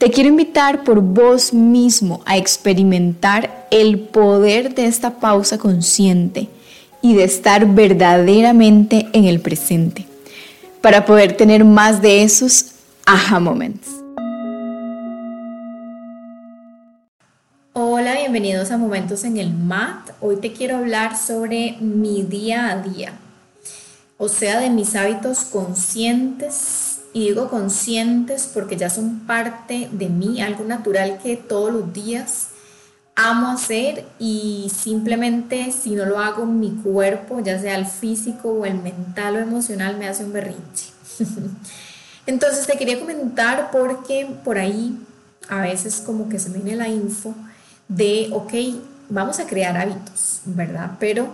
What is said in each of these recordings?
Te quiero invitar por vos mismo a experimentar el poder de esta pausa consciente y de estar verdaderamente en el presente para poder tener más de esos aha moments. Hola, bienvenidos a Momentos en el MAT. Hoy te quiero hablar sobre mi día a día, o sea, de mis hábitos conscientes y digo conscientes porque ya son parte de mí, algo natural que todos los días amo hacer y simplemente si no lo hago mi cuerpo, ya sea el físico o el mental o emocional, me hace un berrinche. Entonces te quería comentar porque por ahí a veces como que se viene la info de, ok, vamos a crear hábitos, ¿verdad? Pero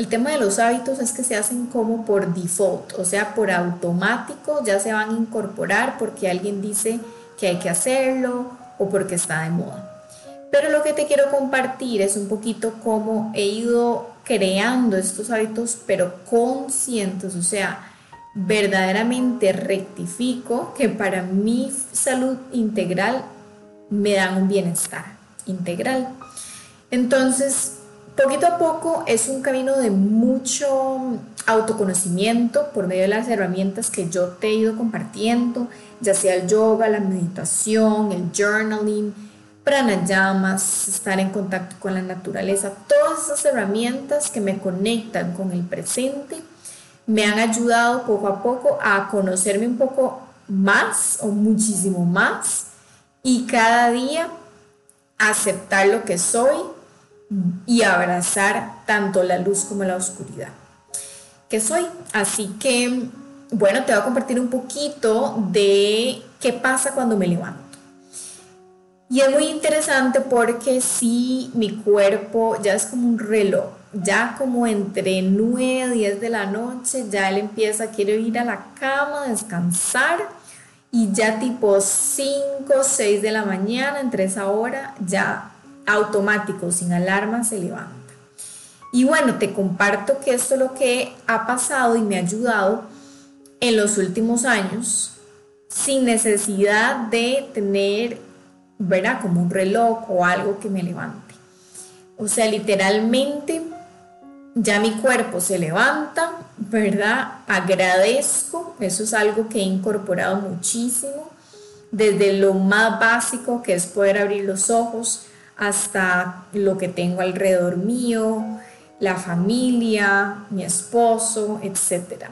el tema de los hábitos es que se hacen como por default, o sea, por automático ya se van a incorporar porque alguien dice que hay que hacerlo o porque está de moda. Pero lo que te quiero compartir es un poquito cómo he ido creando estos hábitos, pero conscientes, o sea, verdaderamente rectifico que para mi salud integral me dan un bienestar integral. Entonces, poquito a poco es un camino de mucho autoconocimiento por medio de las herramientas que yo te he ido compartiendo, ya sea el yoga, la meditación, el journaling, pranayamas, estar en contacto con la naturaleza, todas esas herramientas que me conectan con el presente me han ayudado poco a poco a conocerme un poco más o muchísimo más y cada día aceptar lo que soy y abrazar tanto la luz como la oscuridad que soy. Así que, bueno, te voy a compartir un poquito de qué pasa cuando me levanto. Y es muy interesante porque si mi cuerpo ya es como un reloj, ya como entre 9 y 10 de la noche, ya él empieza, quiero ir a la cama, descansar, y ya tipo 5, 6 de la mañana, entre esa hora, ya automático, sin alarma, se levanta. Y bueno, te comparto que esto es lo que ha pasado y me ha ayudado en los últimos años sin necesidad de tener, ¿verdad? Como un reloj o algo que me levante. O sea, literalmente ya mi cuerpo se levanta, ¿verdad? Agradezco, eso es algo que he incorporado muchísimo, desde lo más básico que es poder abrir los ojos, hasta lo que tengo alrededor mío, la familia, mi esposo, etc.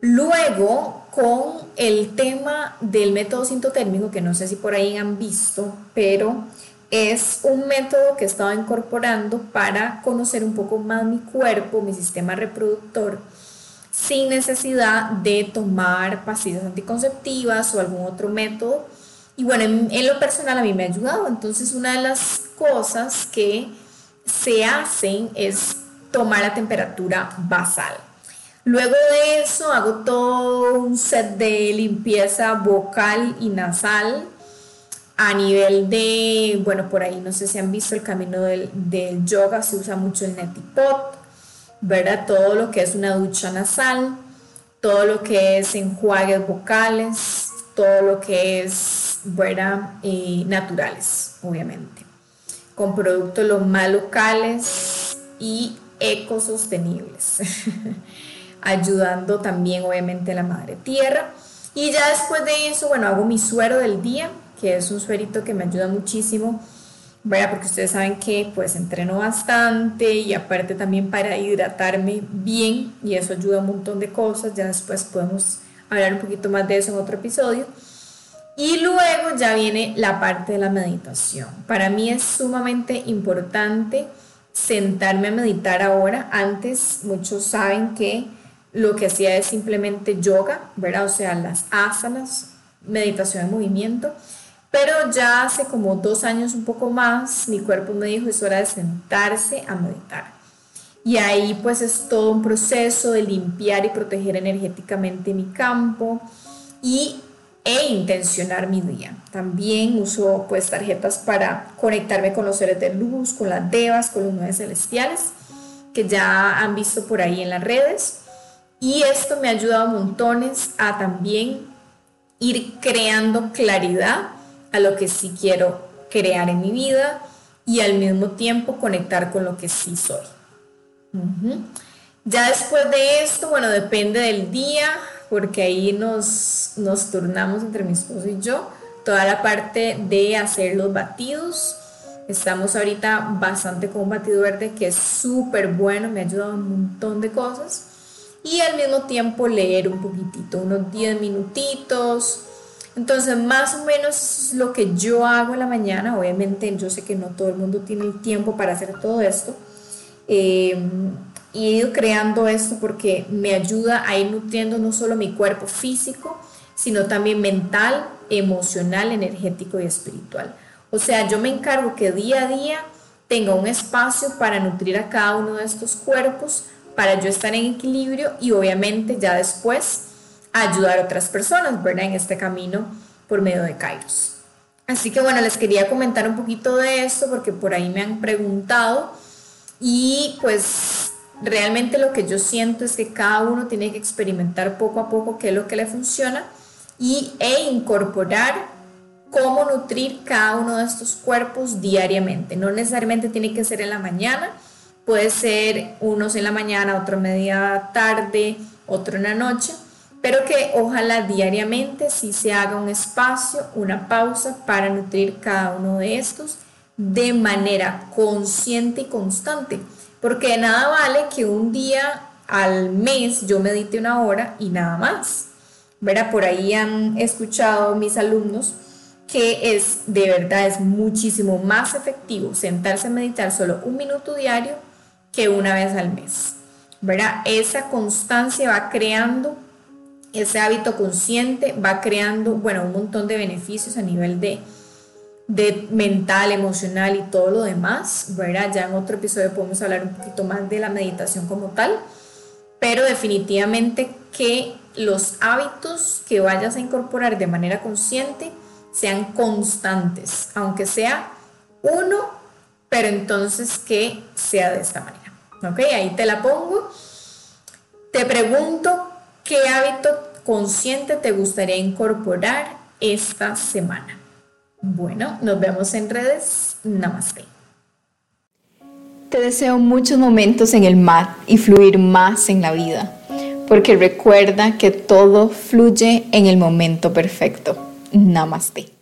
Luego, con el tema del método sintotérmico, que no sé si por ahí han visto, pero es un método que he estado incorporando para conocer un poco más mi cuerpo, mi sistema reproductor, sin necesidad de tomar pastillas anticonceptivas o algún otro método y bueno, en, lo personal a mí me ha ayudado. Entonces una de las cosas que se hacen es tomar la temperatura basal. Luego de eso hago todo un set de limpieza vocal y nasal a nivel de, bueno, por ahí no sé si han visto el camino del, del yoga, se usa mucho el neti pot, ¿verdad? Todo lo que es una ducha nasal, todo lo que es enjuagues vocales, todo lo que es fuera eh, naturales, obviamente, con productos los más locales y ecosostenibles, ayudando también obviamente a la madre tierra. Y ya después de eso, bueno, hago mi suero del día, que es un suerito que me ayuda muchísimo, vaya, porque ustedes saben que pues entreno bastante y aparte también para hidratarme bien y eso ayuda a un montón de cosas, ya después podemos hablar un poquito más de eso en otro episodio. Y luego ya viene la parte de la meditación. Para mí es sumamente importante sentarme a meditar ahora. Antes muchos saben que lo que hacía es simplemente yoga, ¿verdad? O sea, las asanas, meditación en movimiento. Pero ya hace como dos años, un poco más, mi cuerpo me dijo es hora de sentarse a meditar. Y ahí pues es todo un proceso de limpiar y proteger energéticamente mi campo y, e intencionar mi día. También uso pues tarjetas para conectarme con los seres de luz, con las devas, con los nueve celestiales, que ya han visto por ahí en las redes. Y esto me ha ayudado montones a también ir creando claridad a lo que sí quiero crear en mi vida y al mismo tiempo conectar con lo que sí soy. Ya después de esto, bueno, depende del día, porque ahí nos, nos turnamos entre mi esposo y yo, toda la parte de hacer los batidos. Estamos ahorita bastante con un batido verde que es súper bueno, me ha ayudado un montón de cosas. Y al mismo tiempo leer un poquitito, unos 10 minutitos, entonces, más o menos lo que yo hago en la mañana, obviamente yo sé que no todo el mundo tiene el tiempo para hacer todo esto, eh, y he ido creando esto porque me ayuda a ir nutriendo no solo mi cuerpo físico, sino también mental, emocional, energético y espiritual. O sea, yo me encargo que día a día tenga un espacio para nutrir a cada uno de estos cuerpos, para yo estar en equilibrio y obviamente ya después ayudar a otras personas, ¿verdad? En este camino por medio de Kairos. Así que bueno, les quería comentar un poquito de esto porque por ahí me han preguntado y pues realmente lo que yo siento es que cada uno tiene que experimentar poco a poco qué es lo que le funciona y, e incorporar cómo nutrir cada uno de estos cuerpos diariamente. No necesariamente tiene que ser en la mañana, puede ser unos en la mañana, otro media tarde, otro en la noche pero que ojalá diariamente sí se haga un espacio, una pausa para nutrir cada uno de estos de manera consciente y constante, porque de nada vale que un día al mes yo medite una hora y nada más. Verá, por ahí han escuchado mis alumnos que es de verdad es muchísimo más efectivo sentarse a meditar solo un minuto diario que una vez al mes. ¿Verdad? Esa constancia va creando ese hábito consciente va creando, bueno, un montón de beneficios a nivel de, de mental, emocional y todo lo demás, ¿verdad? Ya en otro episodio podemos hablar un poquito más de la meditación como tal, pero definitivamente que los hábitos que vayas a incorporar de manera consciente sean constantes, aunque sea uno, pero entonces que sea de esta manera. ¿Ok? Ahí te la pongo. Te pregunto, ¿Qué hábito consciente te gustaría incorporar esta semana? Bueno, nos vemos en redes. Namaste. Te deseo muchos momentos en el mar y fluir más en la vida, porque recuerda que todo fluye en el momento perfecto. Namaste.